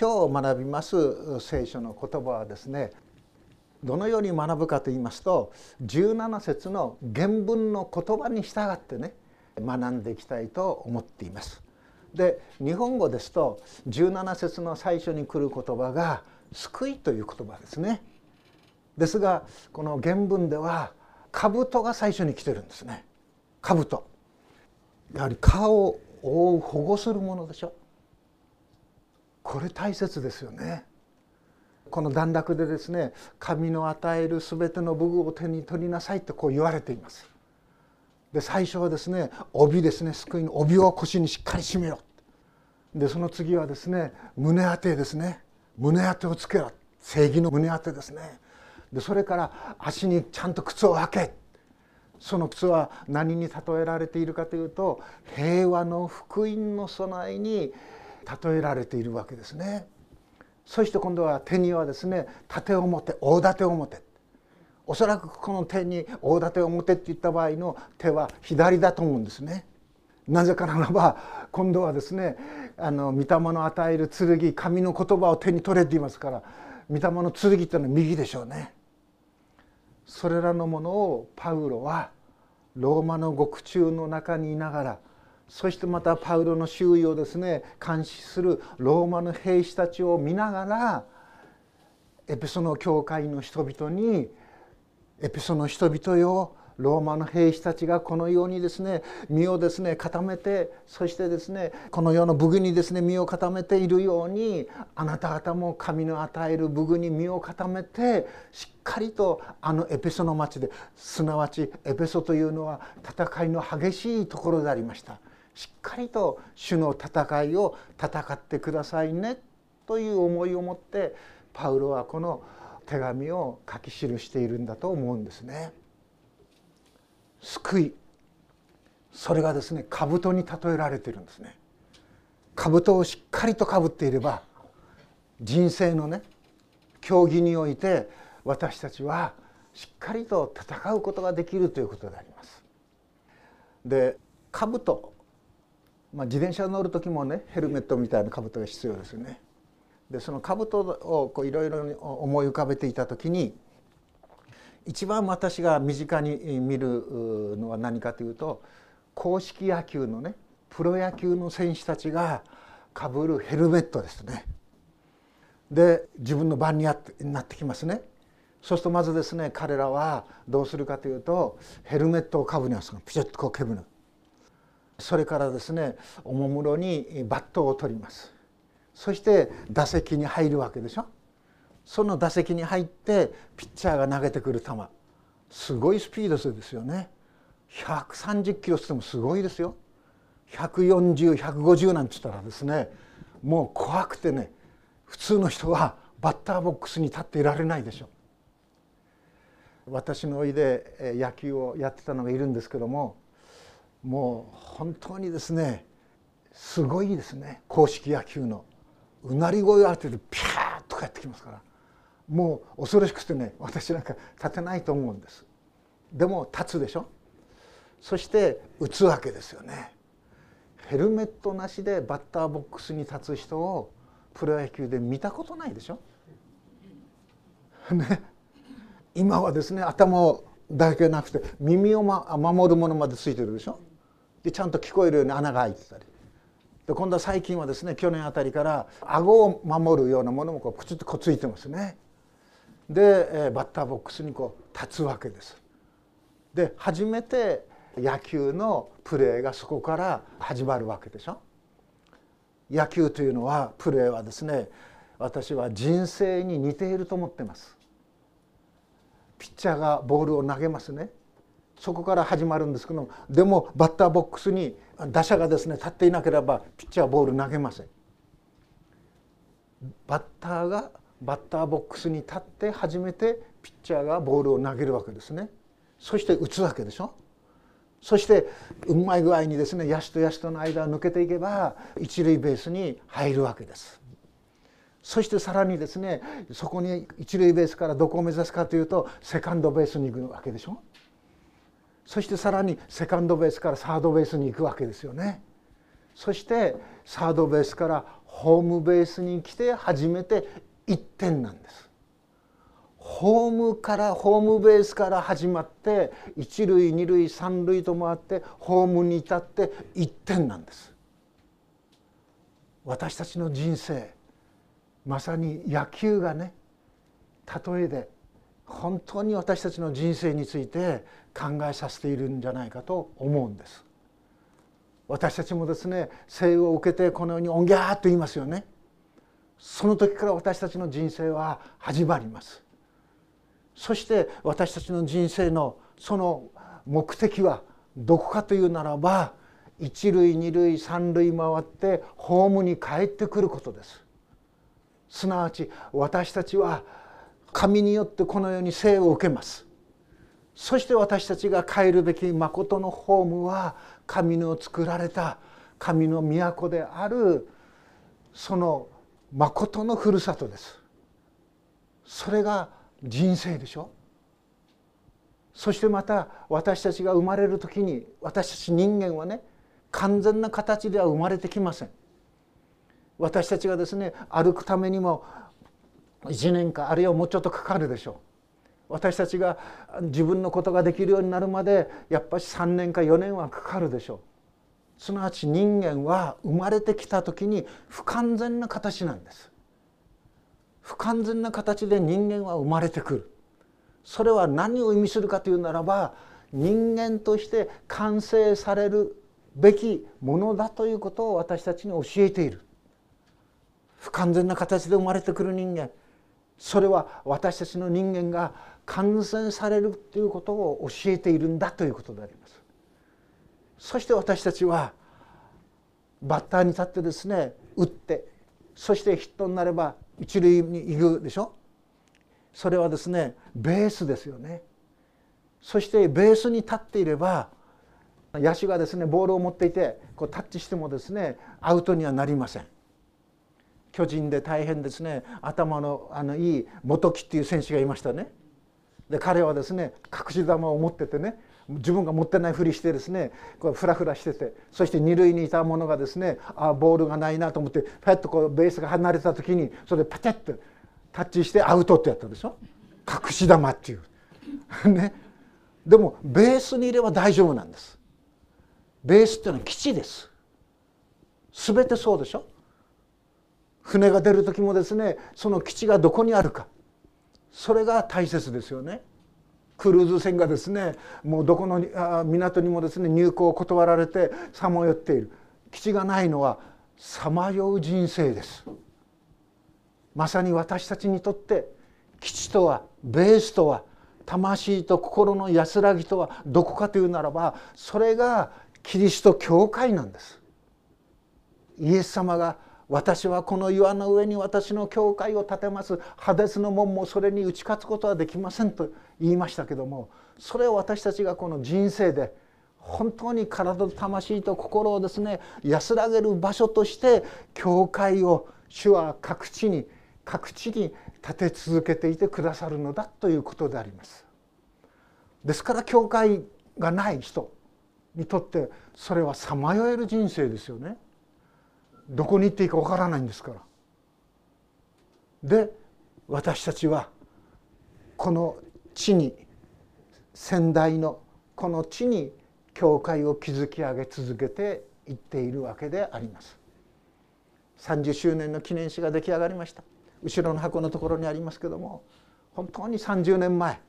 今日学びます聖書の言葉はですねどのように学ぶかと言いますと17節の原文の言葉に従ってね学んでいきたいと思っています。で日本語ですと17節の最初に来る言葉が「救い」という言葉ですね。ですがこの原文では「兜」が最初に来てるんですね。兜やはり顔を覆う保護するものでしょ。これ大切ですよね。この段落でですね神の与える全ての武具を手に取りなさいとこう言われています。で最初はですね帯ですね救いの帯を腰にしっかり締めろ。でその次はですね胸当てですね。胸当てをつけろ。正義の胸当てですね。でそれから足にちゃんと靴を履け。その靴は何に例えられているかというと平和の福音の備えに例えられているわけですね。そして今度は手にはですね盾を持て大盾を持て。おそらくこの手に大盾を持てって言った場合の手は左だと思うんですね。なぜかならば今度はですねあの御霊の与える剣神の言葉を手に取れって言いますから御霊の剣っていうのは右でしょうね。それらのものをパウロはローマの獄中の中にいながらそしてまたパウロの周囲をですね監視するローマの兵士たちを見ながらエペソの教会の人々にエペソの人々よローマの兵士たちがこのようにですね身をですね固めてそしてですねこの世の武具にですね身を固めているようにあなた方も神の与える武具に身を固めてしっかりとあのエペソの町ですなわちエペソというのは戦いの激しいところでありました。しっかりと主の戦いを戦ってくださいねという思いを持ってパウロはこの手紙を書き記しているんだと思うんですね。救いそれがですね兜に例えられているんですね。兜をしっかりとかぶっていれば人生のね競技において私たちはしっかりと戦うことができるということであります。で兜まあ、自転車乗る時もねヘルメットみたいな兜が必要ですよね。でその兜をいろいろ思い浮かべていた時に一番私が身近に見るのは何かというと公式野球のねプロ野球の選手たちがかぶるヘルメットですね。で自分の番になってきますね。そうするとまずですね彼らはどうするかというとヘルメットをかぶりますピチッとこうけぶる。それからですねおもむろにバットを取ります。そして打席に入るわけでしょ。その打席に入ってピッチャーが投げてくる球。すごいスピードですよね。130キロってもすごいですよ。140150なんて言ったらですねもう怖くてね普通の人はバッターボックスに立っていられないでしょ。私のおいで野球をやってたのがいるんですけどももう本当にですねすごいですね公式野球の。うなり声を当ててピャーッとかやってきますから。もう恐ろしくてね私なんか立てないと思うんです。でも立つでしょ？そして打つわけですよね。ヘルメットなしでバッターボックスに立つ人をプロ野球で見たことないでしょ？ね。今はですね頭だけなくて耳を守るものまでついてるでしょ？でちゃんと聞こえるように穴が開いてたり。で今度は最近はですね去年あたりから顎を守るようなものもこうくつっとこついてますね。で、えバッターボックスにこう立つわけです。で初めて野球のプレーがそこから始まるわけでしょ。野球というのはプレーはですね私は人生に似ていると思ってます。ピッチャーがボールを投げますね。そこから始まるんですけどでもバッターボックスに打者がですね立っていなければピッチャーボール投げません。バッターがバッターボックスに立って初めてピッチャーがボールを投げるわけですね。そして打つわけでしょ。そしてうまい具合にですね野手と野手との間を抜けていけば一塁ベースに入るわけです。そしてさらにですねそこに一塁ベースからどこを目指すかというとセカンドベースに行くわけでしょ。そしてさらにセカンドベースからサードベースに行くわけですよね。そしてサードベースからホームベースに来て初めて1点なんですホームからホームベースから始まって一塁二塁三塁と回ってホームに至って1点なんです私たちの人生まさに野球がね例えで本当に私たちの人生について考えさせているんじゃないかと思うんです。私たちもですね生を受けてこのように「おんぎゃー」と言いますよね。その時から私たちの人生は始まります。そして私たちの人生のその目的はどこかというならば一塁二塁三塁回ってホームに帰ってくることです。すなわち私たちは神によってこのように生を受けます。そして私たちが帰るべき誠のホームは神の作られた神の都であるその誠のふるさとです。それが人生でしょ。そしてまた私たちが生まれる時に私たち人間はね完全な形では生まれてきません。私たちがですね歩くためにも1年かあるいはもうちょっとかかるでしょう。私たちが自分のことができるようになるまでやっぱり3年か4年はかかるでしょう。すなわち人間は生まれてきた時に不完全な形なんです。不完全な形で人間は生まれてくる。それは何を意味するかというならば人間として完成されるべきものだということを私たちに教えている。不完全な形で生まれてくる人間。それは私たちの人間が完全されるということを教えているんだということであります。そして私たちはバッターに立ってですね打ってそしてヒットになれば一塁に行くでしょ。それはですねベースですよね。そしてベースに立っていれば野手がですねボールを持っていてこうタッチしてもですねアウトにはなりません。巨人で大変ですね。頭のあのいい元木っていう選手がいましたね。で彼はですね隠し球を持っててね自分が持ってないふりしてですねこうフラフラしててそして二塁にいたものがですねあボールがないなと思ってパッとこうベースが離れた時にそれでパチャッとタッチしてアウトってやったでしょ？隠し球っていう。ね。でもベースにいれば大丈夫なんです。ベースっていうのは基地です。全てそうでしょ？船が出る時もですねその基地がどこにあるか。それが大切ですよね。クルーズ船がですねもうどこの港にもですね入港を断られてさまよっている。基地がないのはさまよう人生です。まさに私たちにとって基地とはベースとは魂と心の安らぎとはどこかというならばそれがキリスト教会なんです。イエス様が私はこの岩の上に私の教会を建てますハデスの門もそれに打ち勝つことはできませんと言いましたけどもそれを私たちがこの人生で本当に体と魂と心をですね安らげる場所として教会を主は各地に各地に立て続けていてくださるのだということであります。ですから教会がない人にとってそれはさまよえる人生ですよね。どこに行っていいかわからないんですから。で私たちはこの地に先代のこの地に教会を築き上げ続けていっているわけであります。30周年の記念誌が出来上がりました後ろの箱のところにありますけども本当に30年前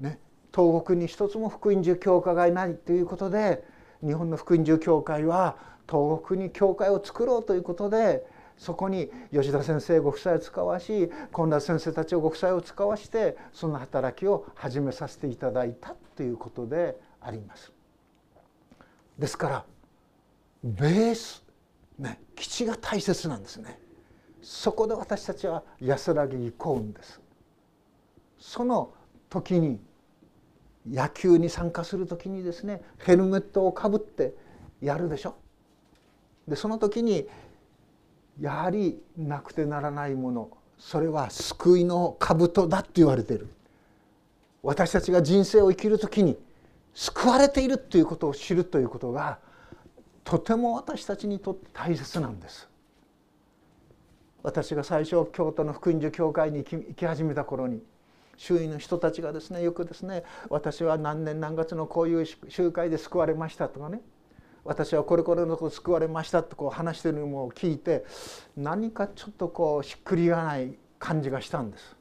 ね東北に一つも福音住教会がいないということで日本の福音住教会は東北に教会を作ろうということでそこに吉田先生ご夫妻を使わし本田先生たちをご夫妻を使わしてその働きを始めさせていただいたということであります。ですからベースね基地が大切なんですね。そこで私たちは安らぎに行うんです。その時に野球に参加する時にですねヘルメットをかぶってやるでしょでその時にやはりなくてならないものそれは救いの兜だって言われてる。私たちが人生を生きる時に救われているということを知るということがとても私たちにとって大切なんです。私が最初京都の福音所教会に行き始めた頃に周囲の人たちがですねよくですね私は何年何月のこういう集会で救われましたとかね私はこれこれのこと救われましたとこう話してるのを聞いて何かちょっとこうしっくりがない感じがしたんです。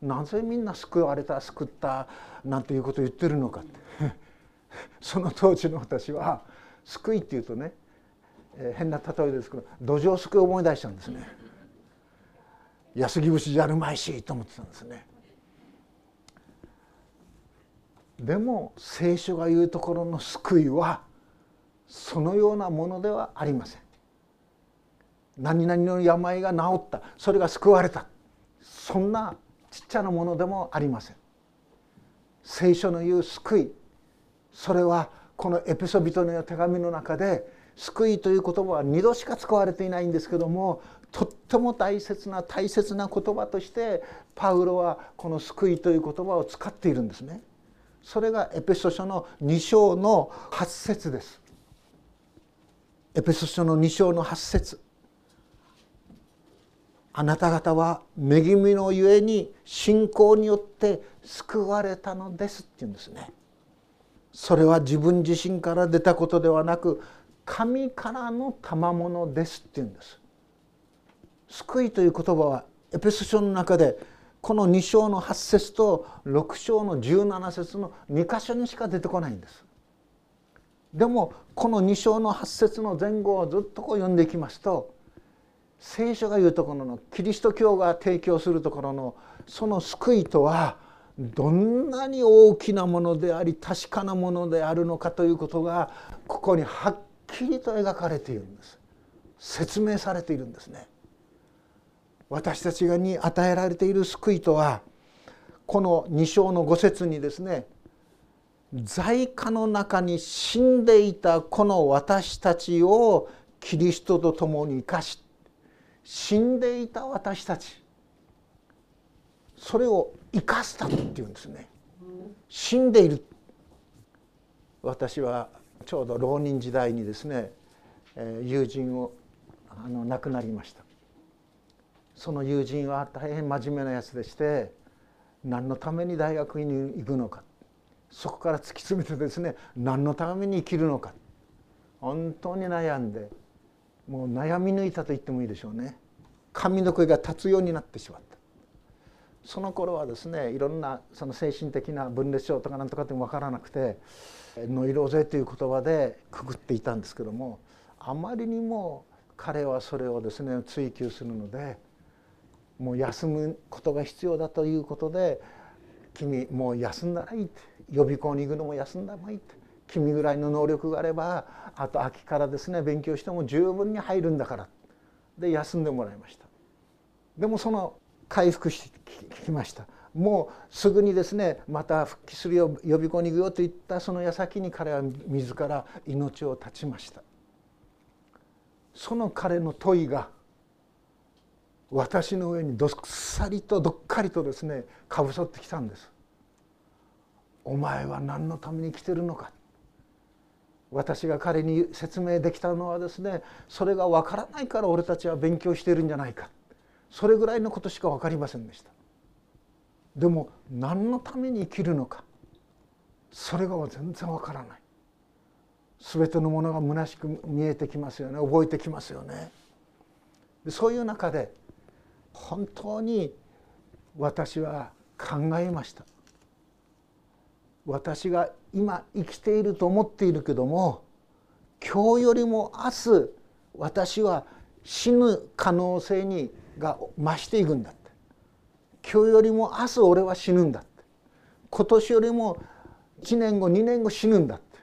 なぜみんな救われた救ったなんていうことを言ってるのかって その当時の私は救いっていうとね、えー、変な例えですけど土壌救いを思い出したんですね。安来節じゃるまいしと思ってたんですね。でも聖書が言うところの救いはそのようなものではありません。何々の病が治ったそれが救われたそんなちっちゃなものでもありません。聖書の言う救いそれはこのエピソビトの手紙の中で救いという言葉は2度しか使われていないんですけどもとっても大切な大切な言葉としてパウロはこの救いという言葉を使っているんですね。それがエペソ書の2章の8節です。エペソ書の2章の8節あなた方は恵みのゆえに信仰によって救われたのですって言うんですね。それは自分自身から出たことではなく神からの賜物ですって言うんです。救いという言葉はエペソ書の中でこの2章の8節と6章の17節の2箇所にしか出てこないんです。でもこの2章の8節の前後をずっとこう読んでいきますと聖書が言うところのキリスト教が提供するところのその救いとはどんなに大きなものであり確かなものであるのかということがここにはっきりと描かれているんです。説明されているんですね。私たちに与えられている救いとはこの2章の5節にですね在家の中に死んでいたこの私たちをキリストと共に生かし死んでいた私たち。それを生かすためっていうんですね。死んでいる。私はちょうど浪人時代にですね友人をあの亡くなりました。その友人は大変真面目なやつでして何のために大学に行くのか。そこから突き詰めてですね何のために生きるのか。本当に悩んでもう悩み抜いたと言ってもいいでしょうね。髪の毛が立つようになってしまった。その頃はですねいろんなその精神的な分裂症とかなんとかっても分からなくて「ノイローゼ」という言葉でくくっていたんですけどもあまりにも彼はそれをですね追求するのでもう休むことが必要だということで「君もう休んだらいい」って予備校に行くのも休んだ方がいいって。君ぐらいの能力があればあと秋からですね勉強しても十分に入るんだから。で休んでもらいました。でもその回復してきました。もうすぐにですねまた復帰するよ予備校に行くよと言ったその矢先に彼は自ら命を絶ちました。その彼の問いが私の上にどっさりとどっかりとですねかぶさってきたんです。お前は何のために来てるのか。私が彼に説明できたのはですねそれが分からないから俺たちは勉強してるんじゃないか。それぐらいのことしか分かりませんでした。でも何のために生きるのか。それが全然分からない。全てのものが虚しく見えてきますよね。覚えてきますよね。そういう中で本当に私は考えました。私が今生きていると思っているけども今日よりも明日私は死ぬ可能性にが増していくんだって。今日よりも明日俺は死ぬんだって。今年よりも1年後2年後死ぬんだって。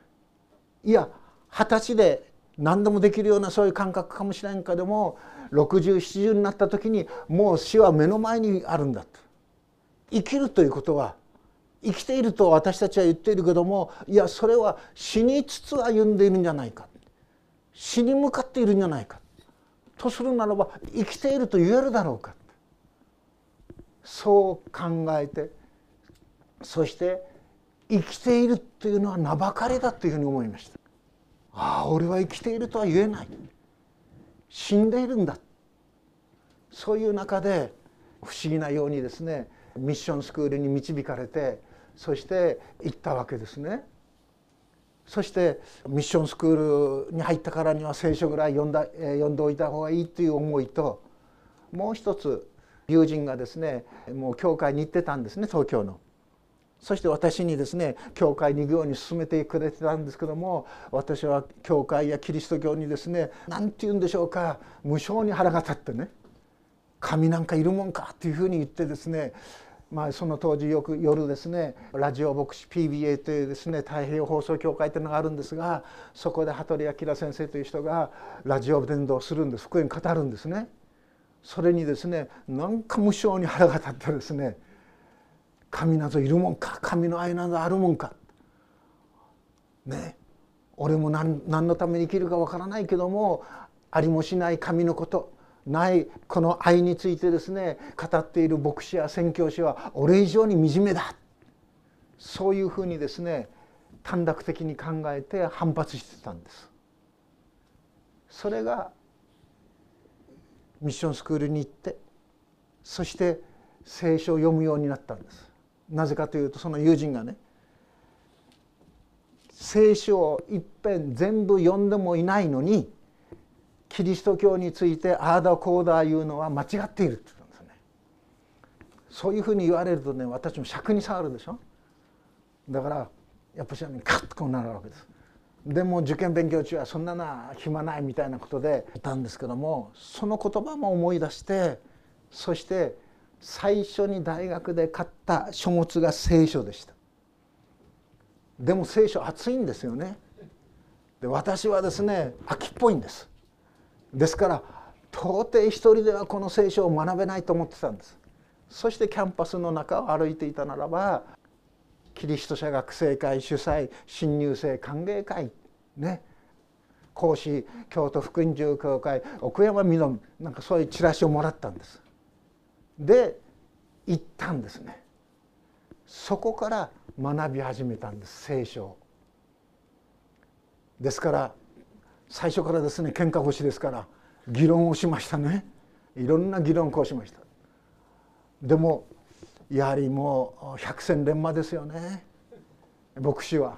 いや二十歳で何でもできるようなそういう感覚かもしれんかでも6070になった時にもう死は目の前にあるんだと生きるということは生きていると私たちは言っているけどもいやそれは死につつ歩んでいるんじゃないか。死に向かっているんじゃないか。とするならば生きていると言えるだろうか。そう考えてそして生きているというのは名ばかりだというふうに思いました。ああ俺は生きているとは言えない。死んでいるんだ。そういう中で不思議なようにですねミッションスクールに導かれてそして行ったわけですね。そしてミッションスクールに入ったからには聖書ぐらい読んだ読んでおいた方がいいという思いともう一つ友人がですねもう教会に行ってたんですね東京の。そして私にですね教会に行くように勧めてくれてたんですけども私は教会やキリスト教にですね何て言うんでしょうか無性に腹が立ってね神なんかいるもんかっていうふうに言ってですねまあ、その当時よく夜ですねラジオ牧師 PBA というですね太平洋放送協会というのがあるんですがそこで羽鳥明先生という人がラジオ伝道するんです福音語るんですね。それにですねなんか無性に腹が立ってですね神などいるもんか神の愛などあるもんかね俺も何何のために生きるかわからないけどもありもしない神のことないこの愛についてですね語っている牧師や宣教師は俺以上に惨めだ。そういうふうにですね短絡的に考えて反発してたんです。それがミッションスクールに行ってそして聖書を読むようになったんです。なぜかというとその友人がね聖書をいっぺん全部読んでもいないのにキリスト教についてああだこうだ言うのは間違っているって言ったんですね。そういうふうに言われるとね私も尺に触るでしょ。だからやっぱしカッとこうなるわけです。でも受験勉強中はそんなな暇ないみたいなことでいたんですけどもその言葉も思い出してそして最初に大学で買った書物が聖書でした。でも聖書熱いんですよね。で私はですね秋っぽいんです。ですから到底一人ではこの聖書を学べないと思ってたんです。そしてキャンパスの中を歩いていたならばキリスト者学生会主催新入生歓迎会ね。講師京都福音住教会奥山みのなんかそういうチラシをもらったんです。で行ったんですね。そこから学び始めたんです聖書ですから最初からですね喧嘩腰ですから議論をしましたね。いろんな議論をしました。でもやはりもう百戦錬磨ですよね。牧師は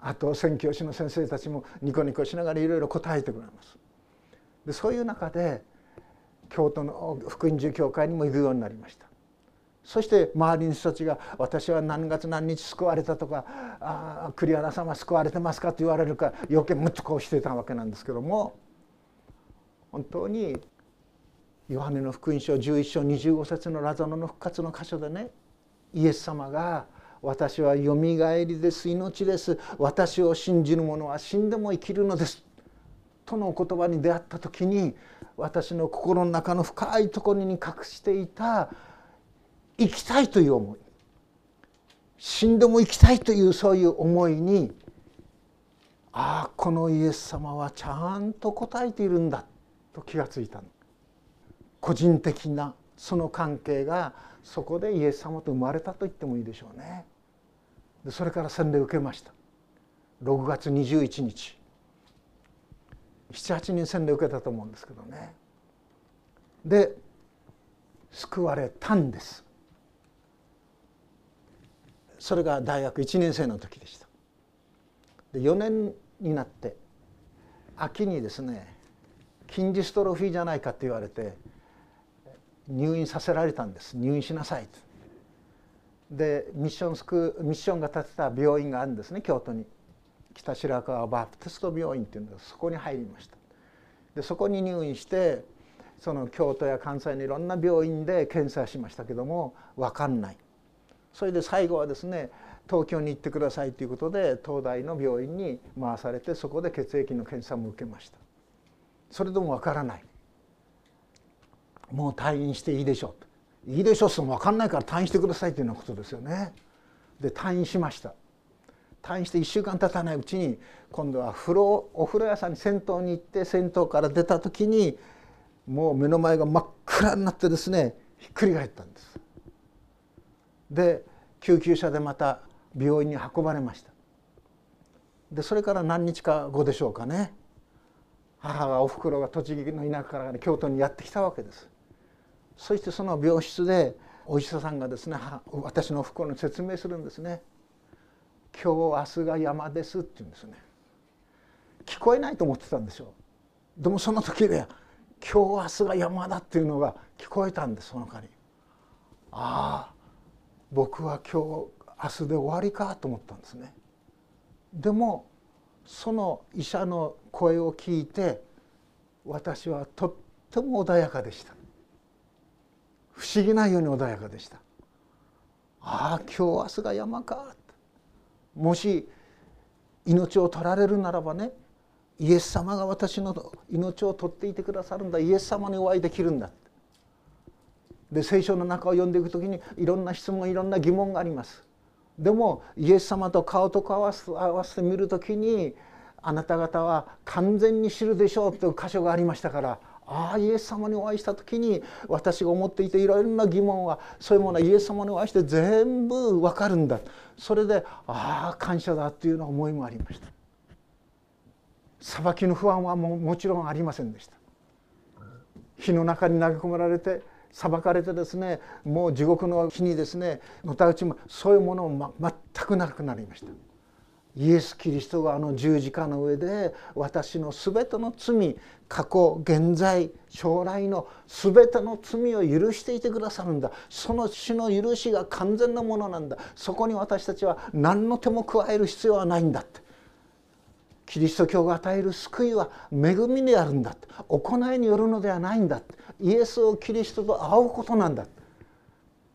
あと宣教師の先生たちもニコニコしながらいろいろ答えてくれます。でそういう中で京都の福音寺教会にも行くようになりました。そして周りの人たちが「私は何月何日救われた」とか「あ栗原様救われてますか?」と言われるか余計むっとこうしてたわけなんですけども本当にヨハネの福音書11章25節のラザノの復活の箇所でねイエス様が「私はよみがえりです命です私を信じる者は死んでも生きるのです」とのお言葉に出会った時に私の心の中の深いところに隠していた生きたいという思い。死んでも生きたいというそういう思いにああこのイエス様はちゃんと答えているんだと気がついた個人的なその関係がそこでイエス様と生まれたと言ってもいいでしょうね。でそれから洗礼を受けました。6月21日。78人洗礼を受けたと思うんですけどね。で救われたんです。それが大学1年生の時でした。で4年になって秋にですね筋ジストロフィーじゃないかって言われて入院させられたんです。入院しなさいと。でミッションスクミッションが建てた病院があるんですね京都に。北白川バプテスト病院っていうのがそこに入りました。でそこに入院してその京都や関西のいろんな病院で検査しましたけども分かんない。それで最後はですね東京に行ってくださいということで東大の病院に回されてそこで血液の検査も受けました。それでもわからない。もう退院していいでしょういいでしょうって分かんないから退院してくださいというようなことですよね。で退院しました。退院して1週間経たないうちに今度は風呂お風呂屋さんに銭湯に行って銭湯から出た時にもう目の前が真っ暗になってですねひっくり返ったんです。で救急車でまた病院に運ばれましたでそれから何日か後でしょうかね母がおふくろが栃木の田舎から、ね、京都にやってきたわけですそしてその病室でお医者さんがですね私の不幸に説明するんですね。今日明日が山ですって言うんですね。聞こえないと思ってたんでしょう。でもその時で今日明日が山だっていうのが聞こえたんですその中に。ああ僕は今日明日で終わりかと思ったんですね。でもその医者の声を聞いて私はとっても穏やかでした。不思議なように穏やかでした。ああ今日明日が山か。もし命を取られるならばねイエス様が私の命を取っていてくださるんだ。イエス様にお会いできるんだ。で聖書の中を読んでいく時にいろんな質問いろんな疑問があります。でもイエス様と顔と顔を合わせてみる時にあなた方は完全に知るでしょうという箇所がありましたからああイエス様にお会いした時に私が思っていていろいろな疑問はそういうものはイエス様にお会いして全部分かるんだ。それでああ感謝だっていうの思いもありました。裁きの不安はももちろんありませんでした。火の中に投げ込められて裁かれてですねもう地獄の火にですねのたうちもそういうものも、ま、全くなくなりました。イエス・キリストがあの十字架の上で私の全ての罪過去現在将来の全ての罪を許していてくださるんだ。その死の許しが完全なものなんだ。そこに私たちは何の手も加える必要はないんだって。キリスト教が与える救いは恵みであるんだ行いによるのではないんだって。イエスをキリストと会うことなんだ。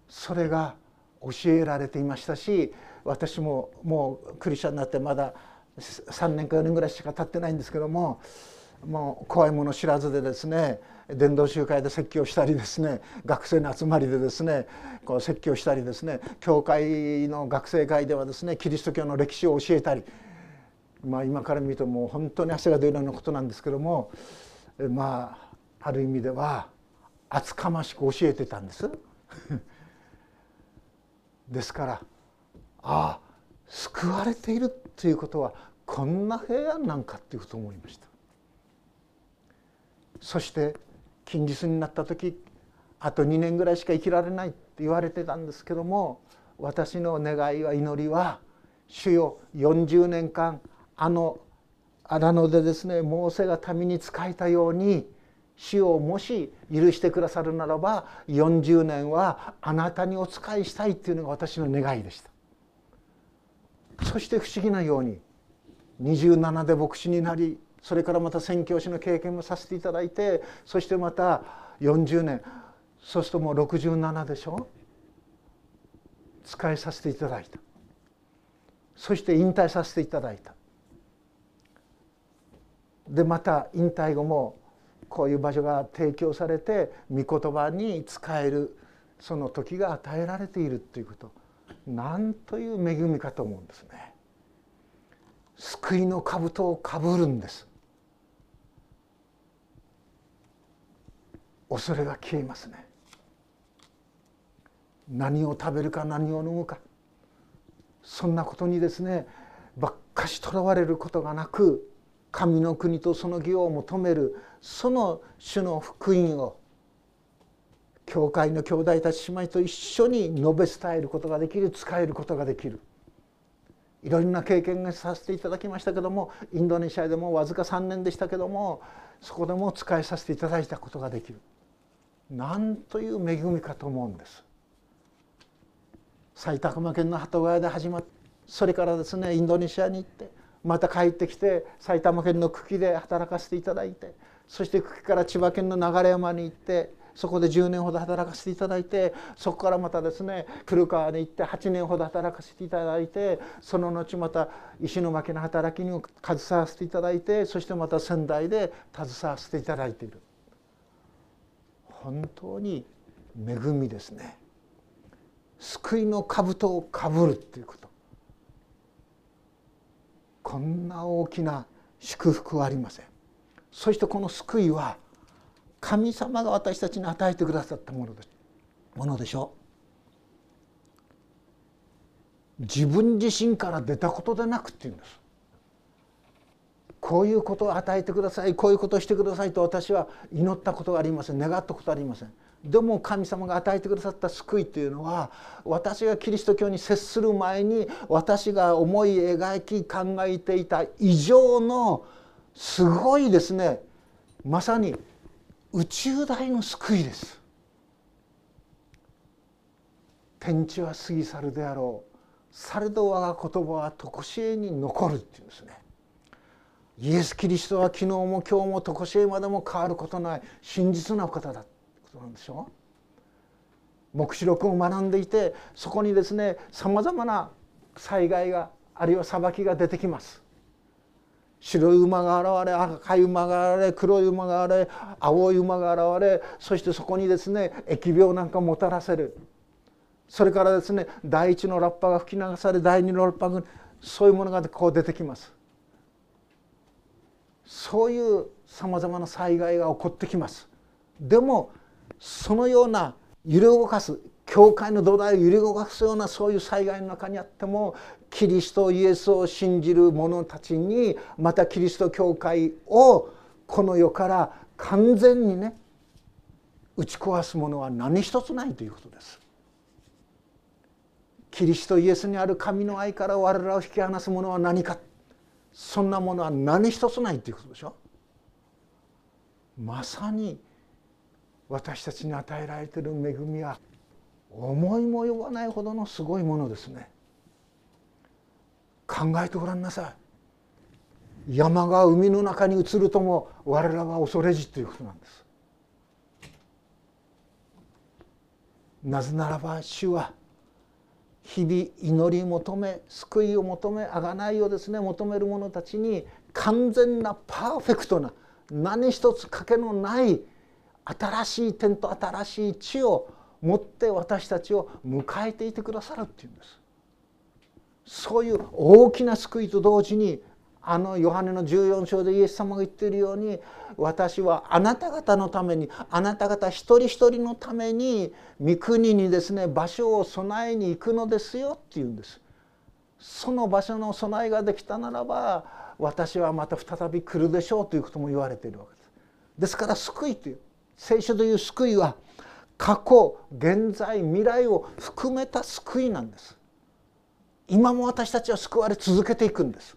それが教えられていましたし私ももうクリスチャンになってまだ3年か4年ぐらいしか経ってないんですけどももう怖いもの知らずでですね伝道集会で説教したりですね学生の集まりでですねこう説教したりですね教会の学生会ではですねキリスト教の歴史を教えたりまあ今から見るともう本当に汗が出るようなことなんですけどもまあある意味では厚かましく教えてたんです。ですからああ救われているということはこんな平安なんかっていうことを思いました。そして近日になった時あと2年ぐらいしか生きられないって言われてたんですけども私の願いは祈りは主よ40年間あの荒野でですねモーセが民に仕えたように主をもし許してくださるならば40年はあなたにお仕えしたいっていうのが私の願いでした。そして不思議なように27で牧師になりそれからまた宣教師の経験もさせていただいてそしてまた40年そうするともう67でしょ使いさせていただいた。そして引退させていただいた。でまた引退後もこういう場所が提供されて御言葉に使えるその時が与えられているということなんという恵みかと思うんですね。救いの兜をかぶるんです。恐れが消えますね。何を食べるか何を飲むかそんなことにですねばっかしとらわれることがなく神の国とその義を求めるその主の福音を教会の兄弟たち姉妹と一緒に述べ伝えることができる使えることができる。いろんな経験がさせていただきましたけどもインドネシアでもわずか3年でしたけどもそこでも使いさせていただいたことができる。なんという恵みかと思うんです。埼玉県の鳩ヶ谷で始まってそれからですねインドネシアに行ってまた帰ってきて埼玉県の久喜で働かせていただいてそして久喜から千葉県の流山に行ってそこで10年ほど働かせていただいてそこからまたですね古川に行って8年ほど働かせていただいてその後また石巻の働きにも携わせていただいてそしてまた仙台で携わせていただいている。本当に恵みですね。救いの兜をかぶるっていうこと。こんな大きな祝福はありません。そしてこの救いは神様が私たちに与えてくださったものです。ものでしょう。自分自身から出たことでなくっていうんです。こういうことを与えてくださいこういうことをしてくださいと私は祈ったことがありません。願ったことありません。でも神様が与えてくださった救いというのは私がキリスト教に接する前に私が思い描き考えていた以上のすごいですね。まさに宇宙大の救いです。天地は過ぎ去るであろう。されど我が言葉は常しえに残るっていうんですね。イエス・キリストは昨日も今日も常しえまでも変わることない。真実な方だ。ってことなんでしょう。黙示録を学んでいてそこにですねさまざまな災害があるいは裁きが出てきます。白い馬が現れ赤い馬が現れ黒い馬が現れ青い馬が現れそしてそこにですね疫病なんかもたらせる。それからですね第一のラッパが吹き流され第二のラッパがそういうものがこう出てきます。そういうさまざまな災害が起こってきます。でもそのような揺れ動かす教会の土台を揺れ動かすようなそういう災害の中にあってもキリストイエスを信じる者たちにまたキリスト教会をこの世から完全にね打ち壊すものは何一つないということです。キリストイエスにある神の愛から我らを引き離すものは何か。そんなものは何一つないということでしょ。まさに私たちに与えられている恵みは思いもよばないほどのすごいものですね。考えてごらんなさい。山が海の中に移るとも我らは恐れじということなんです。なぜならば主は日々祈り求め救いを求め贖いをですね求める者たちに完全なパーフェクトな何一つ賭けのない新しい天と新しい地を持って私たちを迎えていてくださるっていうんです。そういう大きな救いと同時にあのヨハネの14章でイエス様が言っているように私はあなた方のためにあなた方一人一人のために御国にですね場所を備えに行くのですよっていうんです。その場所の備えができたならば私はまた再び来るでしょうということも言われているわけです。ですから救いという聖書という救いは過去現在未来を含めた救いなんです。今も私たちは救われ続けていくんです。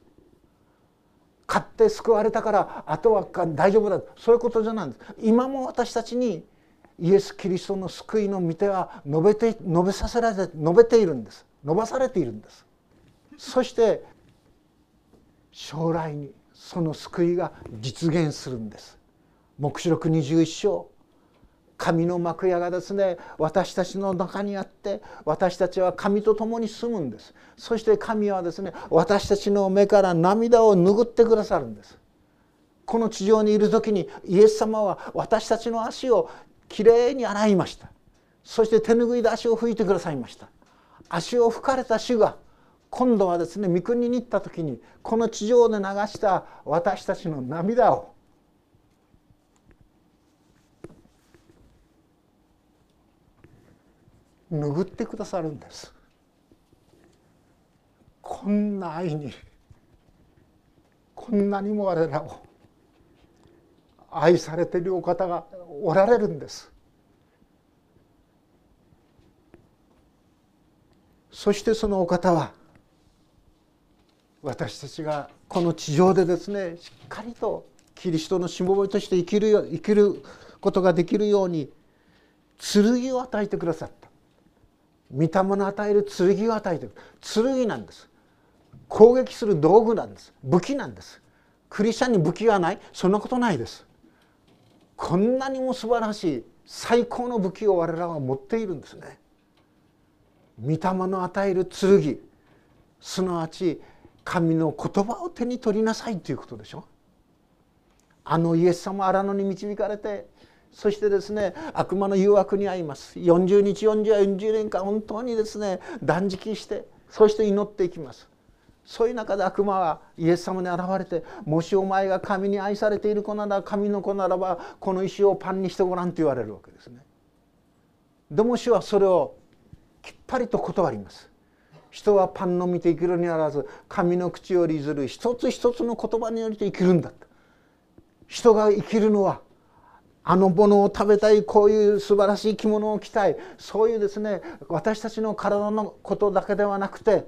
買って救われたからあとは大丈夫だ。そういうことじゃないんです。今も私たちにイエス・キリストの救いの御手は述べて述べさせられて述べているんです。伸ばされているんです。そして将来にその救いが実現するんです。黙示録21章。神の幕屋がですね私たちの中にあって私たちは神と共に住むんです。そして神はですね私たちの目から涙を拭ってくださるんです。この地上にいる時にイエス様は私たちの足をきれいに洗いました。そして手ぬぐいで足を拭いてくださいました。足を拭かれた主が今度はですね御国に行った時にこの地上で流した私たちの涙を拭ってくださるんです。こんな愛にこんなにも我らを愛されているお方がおられるんです。そしてそのお方は私たちがこの地上でですねしっかりとキリストのしもべとして生きるよ生きることができるように剣を与えてくださった。御霊の与える剣を与えてる。剣なんです。攻撃する道具なんです。武器なんです。クリスチャンに武器はない。そんなことないです。こんなにも素晴らしい最高の武器を我らは持っているんですね。御霊の与える剣。すなわち神の言葉を手に取りなさいということでしょ。あのイエス様荒野に導かれてそしてですね悪魔の誘惑に遭います40日40 40年間本当にですね断食してそして祈っていきますそういう中で悪魔はイエス様に現れて「もしお前が神に愛されている子なら神の子ならばこの石をパンにしてごらん」と言われるわけですね。でも主はそれをきっぱりと断ります。人はパンの見て生きるにあらず神の口より譲る一つ一つの言葉によりて生きるんだ人が生きるのはあのものを食べたいこういう素晴らしい着物を着たい。そういうですね私たちの体のことだけではなくて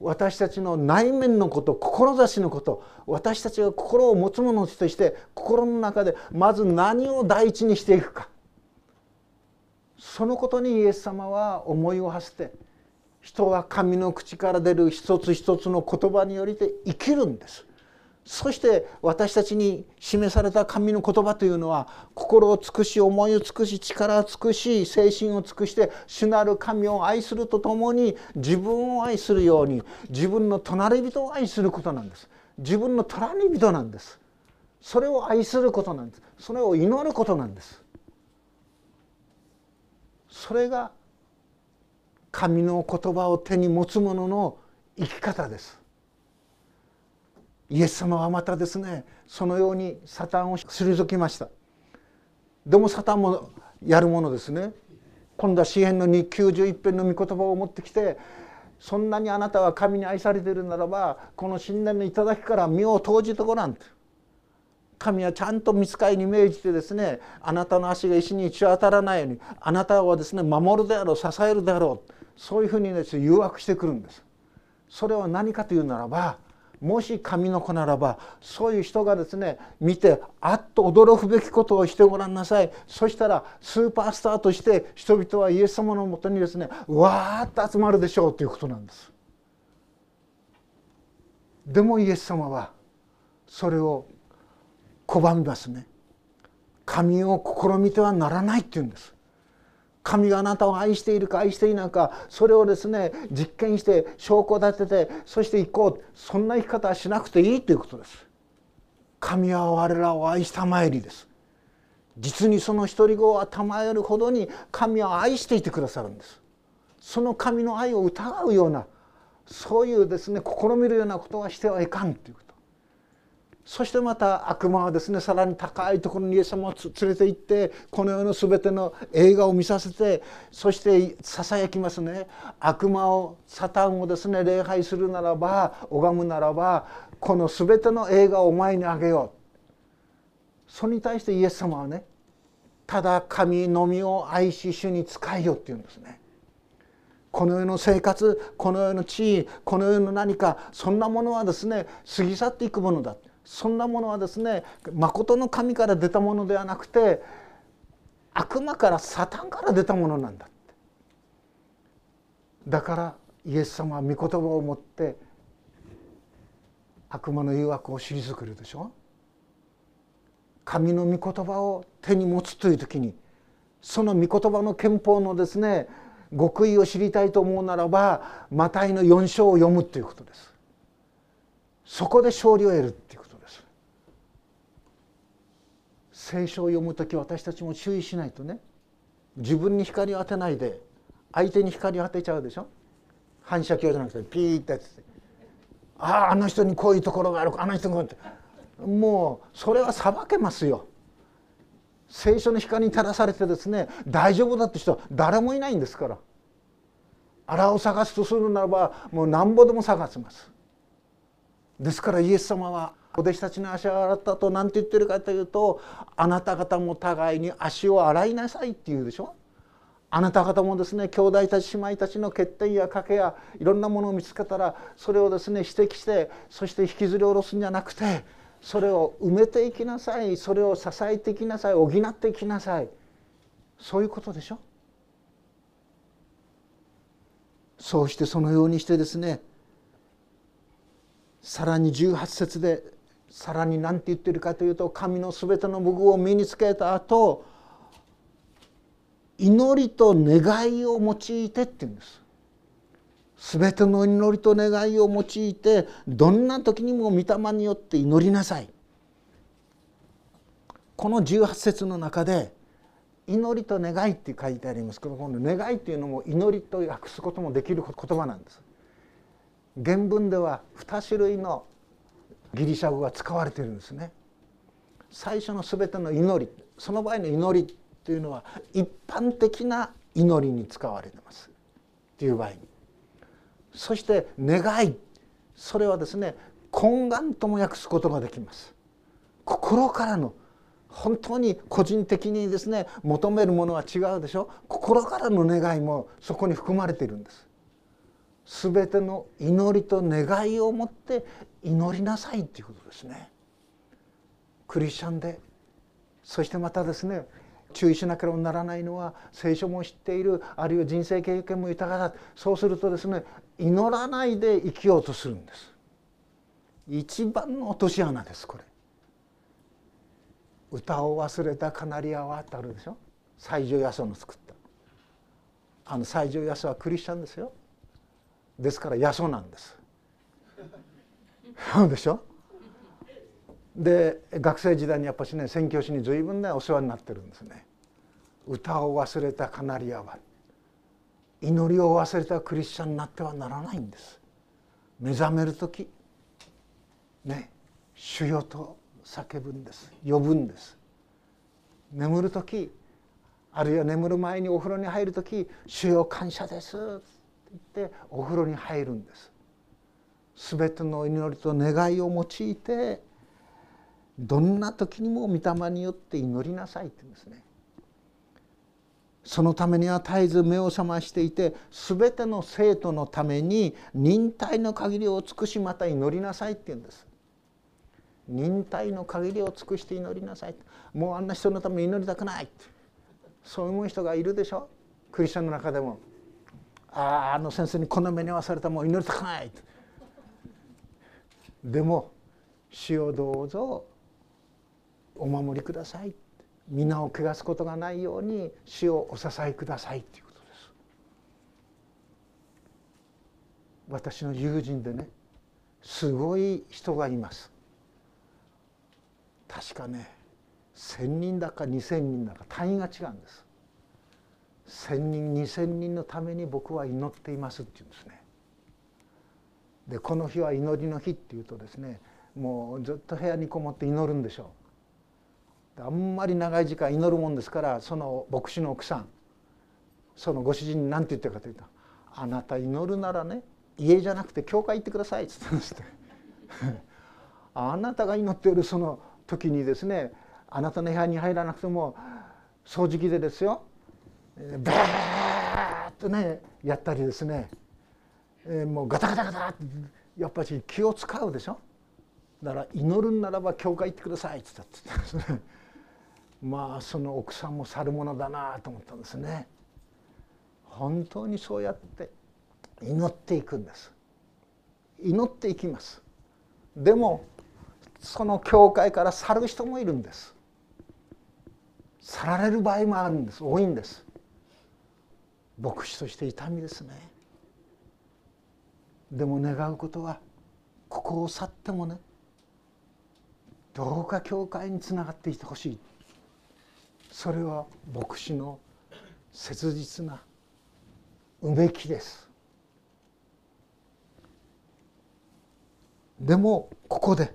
私たちの内面のこと志のこと私たちが心を持つ者として心の中でまず何を第一にしていくか。そのことにイエス様は思いを馳せて人は神の口から出る一つ一つの言葉によりて生きるんです。そして私たちに示された神の言葉というのは心を尽くし思いを尽くし力を尽くし精神を尽くして主なる神を愛するとともに自分を愛するように自分の隣人を愛することなんです。自分の隣人なんです。それを愛することなんです。それを祈ることなんです。それが神の言葉を手に持つ者の生き方です。イエス様はまたですねそのようにサタンを退きました。でもサタンもやるものですね。今度は詩篇の2 91編の御言葉を持ってきてそんなにあなたは神に愛されているならばこの新年の頂から身を投じてごらん神はちゃんと見つかりに命じてですねあなたの足が石に打ち当たらないようにあなたはですね守るであろう支えるであろうそういうふうにね誘惑してくるんです。それは何かというならばもし神の子ならばそういう人がですね見てあっと驚くべきことをしてごらんなさい。そしたらスーパースターとして人々はイエス様のもとにですねわーっと集まるでしょうということなんです。でもイエス様はそれを拒みますね。神を試みてはならないって言うんです。神があなたを愛しているか愛していないかそれをですね実験して証拠を立ててそして行こう。そんな生き方はしなくていいということです。神は我らを愛したまえりです。実にその独り子を賜るほどに神は愛していてくださるんです。その神の愛を疑うようなそういうですね試みるようなことはしてはいかんということ。そしてまた悪魔はですねさらに高いところにイエス様を連れて行ってこの世の全ての映画を見させてそしてささやきますね。悪魔をサタンをですね礼拝するならば拝むならばこの全ての映画をお前にあげよう。それに対してイエス様はねただ神のみを愛し主に仕えよって言うんですね。この世の生活この世の地位この世の何かそんなものはですね過ぎ去っていくものだそんなものはですね誠の神から出たものではなくて悪魔からサタンから出たものなんだって。だからイエス様は御言葉を持って悪魔の誘惑を退けるでしょ。神の御言葉を手に持つという時にその御言葉の憲法のですね極意を知りたいと思うならばマタイの4章を読むということです。そこで勝利を得るっていう聖書を読む時私たちも注意しないとね。自分に光を当てないで相手に光を当てちゃうでしょ。反射鏡じゃなくてピーってやってあああの人にこういうところがある。あの人がってもうそれは裁けますよ。聖書の光に照らされてですね大丈夫だって人は誰もいないんですから。あらを探すとするならばもうなんぼでも探せます。ですからイエス様はお弟子たちの足を洗ったと何て言ってるかというとあなた方も互いに足を洗いなさいって言うでしょ？あなた方もですね兄弟たち姉妹たちの欠点や賭けやいろんなものを見つけたらそれをですね指摘してそして引きずり下ろすんじゃなくてそれを埋めていきなさいそれを支えていきなさい補っていきなさい。そういうことでしょ？そうしてそのようにしてですねさらに18節でさらに何て言ってるかというと神の全ての武具を身につけた後祈りと願いを用いてって言うんです。全ての祈りと願いを用いてどんな時にも御霊によって祈りなさい。この18節の中で祈りと願いって書いてありますけどこの願いっていうのも祈りと訳すこともできる言葉なんです。原文では2種類のギリシャ語が使われてるんですね。最初の全ての祈りその場合の祈りというのは一般的な祈りに使われてます。っていう場合に。そして願い。それはですね懇願とも訳すことができます。心からの。本当に個人的にですね求めるものは違うでしょ。心からの願いもそこに含まれているんです。全ての祈りと願いを持って祈りなさいっていうことですね。クリスチャンでそしてまたですね注意しなければならないのは聖書も知っているあるいは人生経験も豊かだ。そうするとですね祈らないで生きようとするんです。一番の落とし穴ですこれ。歌を忘れたカナリアはってあるでしょ。西条ヤソの作った。あの西条ヤソはクリスチャンですよ。ですからヤソなんです。そ うでしょ？で学生時代にやっぱしね宣教師に随分ねお世話になってるんですね。歌を忘れたカナリアは祈りを忘れたクリスチャンになってはならないんです。目覚める時ね主よと叫ぶんです。呼ぶんです。眠る時あるいは眠る前にお風呂に入る時「主よ感謝です」言ってお風呂に入るんです。全ての祈りと願いを用いてどんな時にも御霊によって祈りなさいって言うんですね。そのためには絶えず目を覚ましていて全ての生徒のために忍耐の限りを尽くしまた祈りなさいって言うんです。忍耐の限りを尽くして祈りなさい。もうあんな人のために祈りたくないそう思う人がいるでしょ。クリスチャンの中でも。あああの先生にこの目に合わされたもう祈りたくないでも死をどうぞお守りください皆を汚すことがないように死をお支えくださいということです。私の友人でねすごい人がいます。確かね1,000人だか2,000人だか単位が違うんです。千人2,000人のために僕は祈っていますって言うんですね。でこの日は祈りの日っていうとですねもうずっと部屋にこもって祈るんでしょう。あんまり長い時間祈るもんですからその牧師の奥さんそのご主人に何て言ってるかというと「あなた祈るならね家じゃなくて教会行ってください」っつってんですって。あなたが祈っているその時にですねあなたの部屋に入らなくても掃除機でですよバーッとねやったりですね。もうガタガタガタってやっぱり気を使うでしょ？だから祈るんならば教会行ってくださいって言ったってですね。まあその奥さんも去るものだなと思ったんですね。本当にそうやって祈っていくんです。祈っていきます。でもその教会から去る人もいるんです。去られる場合もあるんです。多いんです。牧師として痛みですね。でも願うことはここを去ってもねどうか教会につながっていてほしい。それは牧師の切実なうめきです。でもここで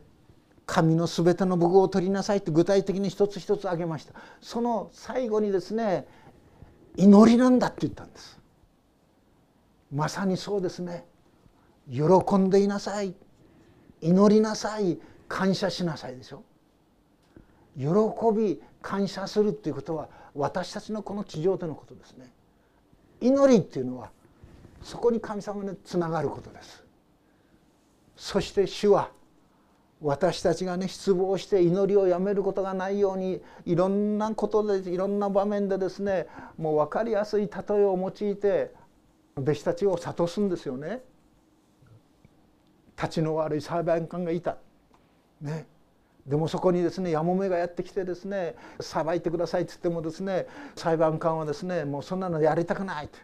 神のすべての武具を取りなさいって具体的に一つ一つ挙げました。その最後にですね祈りなんだって言ったんです。まさにそうですね。喜んでいなさい。祈りなさい。感謝しなさいでしょ。喜び感謝するっていうことは私たちのこの地上でのことですね。祈りっていうのはそこに神様につながることです。そして主は私たちがね失望して祈りをやめることがないようにいろんなことでいろんな場面でですねもう分かりやすい例えを用いて弟子たちを諭すんですよね。立ちの悪い裁判官がいた。ね、でもそこにですねやもめがやってきてですね裁いてくださいって言ってもですね裁判官はですねもうそんなのやりたくないって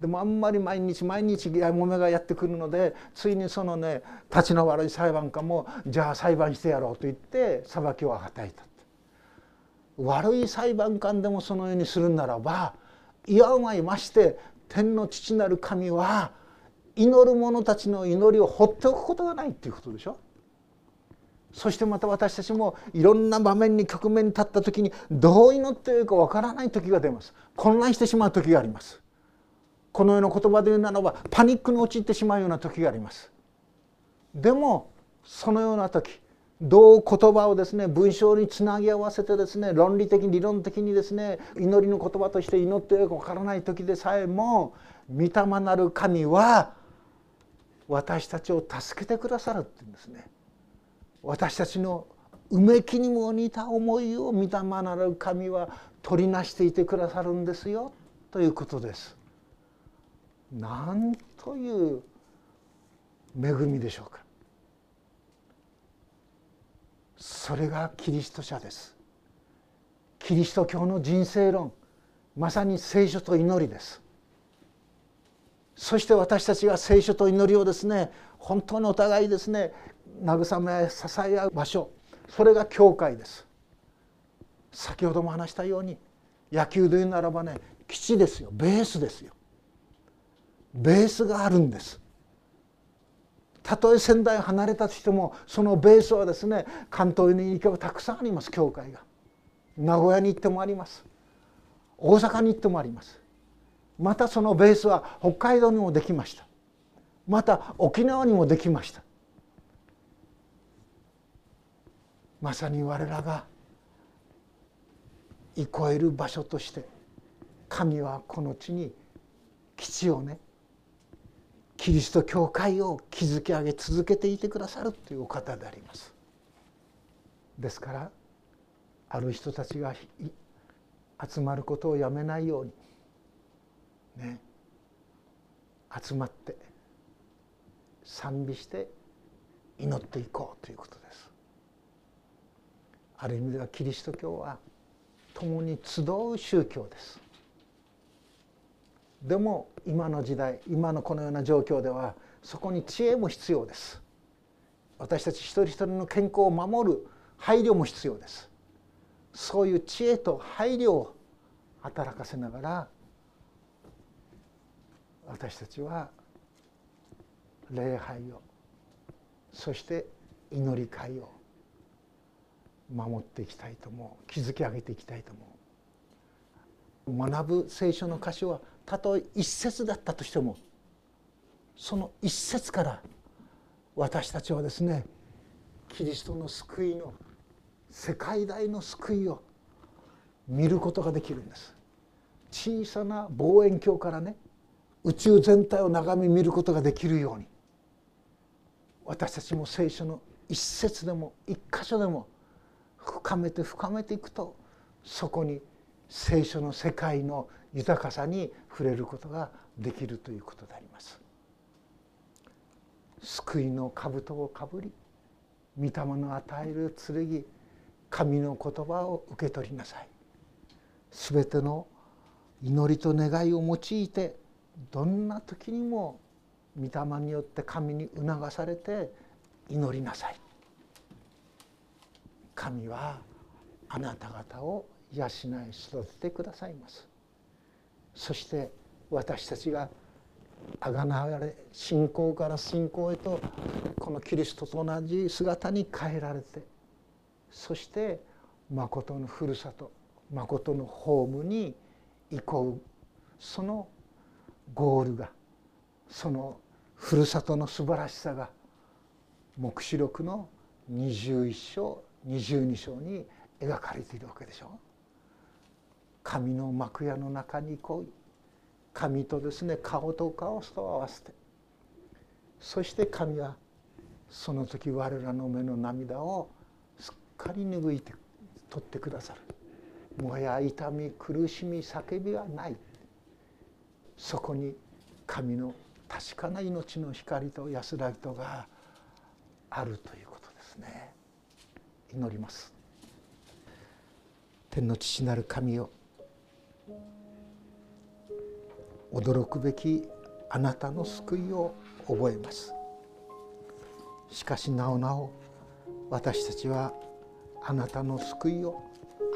でもあんまり毎日毎日やもめがやってくるのでついにそのね立ちの悪い裁判官もじゃあ裁判してやろうと言って裁きを与えた悪い裁判官でもそのようにするならばいわまいまして天の父なる神は祈る者たちの祈りを放っておくことがないっていうことでしょ。そしてまた私たちもいろんな場面に局面に立った時にどう祈っていいかわからない時が出ます。混乱してしまう時があります。この世の言葉で言うならばパニックに陥ってしまうような時がありますでもそのような時どう言葉をですね文章につなぎ合わせてですね論理的理論的にですね祈りの言葉として祈ってよくわからない時でさえも御霊なる神は私たちを助けてくださるって言うんですね。私たちのうめきにも似た思いを御霊なる神は取りなしていてくださるんですよということです。なんという恵みでしょうか。それがキリスト者です。キリスト教の人生論まさに聖書と祈りです。そして私たちが聖書と祈りをですね本当にお互いですね慰め支え合う場所それが教会です先ほども話したように野球で言うならばね基地ですよベースですよベースがあるんです。たとえ仙台を離れたとしてもそのベースはですね関東に行けばたくさんあります教会が。名古屋に行ってもあります。大阪に行ってもあります。またそのベースは北海道にもできました。また沖縄にもできました。まさに我らが憩える場所として神はこの地に基地をねキリスト教会を築き上げ続けていてくださるというお方であります。ですからある人たちが集まることをやめないようにね集まって賛美して祈っていこうということです。ある意味ではキリスト教は共に集う宗教ですでも今の時代今のこのような状況ではそこに知恵も必要です。私たち一人一人の健康を守る配慮も必要です。そういう知恵と配慮を働かせながら私たちは礼拝をそして祈り会を守っていきたいと思う。築き上げていきたいと思う。学ぶ聖書の箇所はたとえ一節だったとしてもその一節から私たちはですねキリストの救いの世界大の救いを見ることができるんです。小さな望遠鏡からね宇宙全体を眺め見ることができるように私たちも聖書の一節でも一箇所でも深めて深めていくとそこに聖書の世界の豊かさに触れることができるということであります。救いの兜をかぶり御霊の与える剣神の言葉を受け取りなさい。すべての祈りと願いを用いてどんな時にも御霊によって神に促されて祈りなさい。神はあなた方を養い育ててくださいますそして私たちがあがなわれ信仰から信仰へとこのキリストと同じ姿に変えられてそして誠のふるさと誠のホームに行こうそのゴールがそのふるさとの素晴らしさが黙示録の21章22章に描かれているわけでしょう。神の幕屋の中に来い。神とですね顔と顔と合わせて。そして神はその時我らの目の涙をすっかり拭いて取ってくださる。もはや痛み苦しみ叫びはない。そこに神の確かな命の光と安らぎとがあるということですね。祈ります。天の父なる神よ驚くべきあなたの救いを覚えます。しかしなおなお私たちはあなたの救いを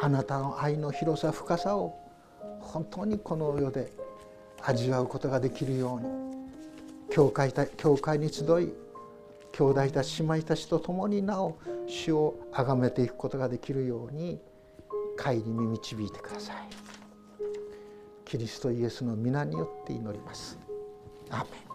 あなたの愛の広さ深さを本当にこの世で味わうことができるように教会教会に集い兄弟たち姉妹たちと共になお主を崇めていくことができるように帰りに導いてください。キリストイエスの皆によって祈ります。アーメン。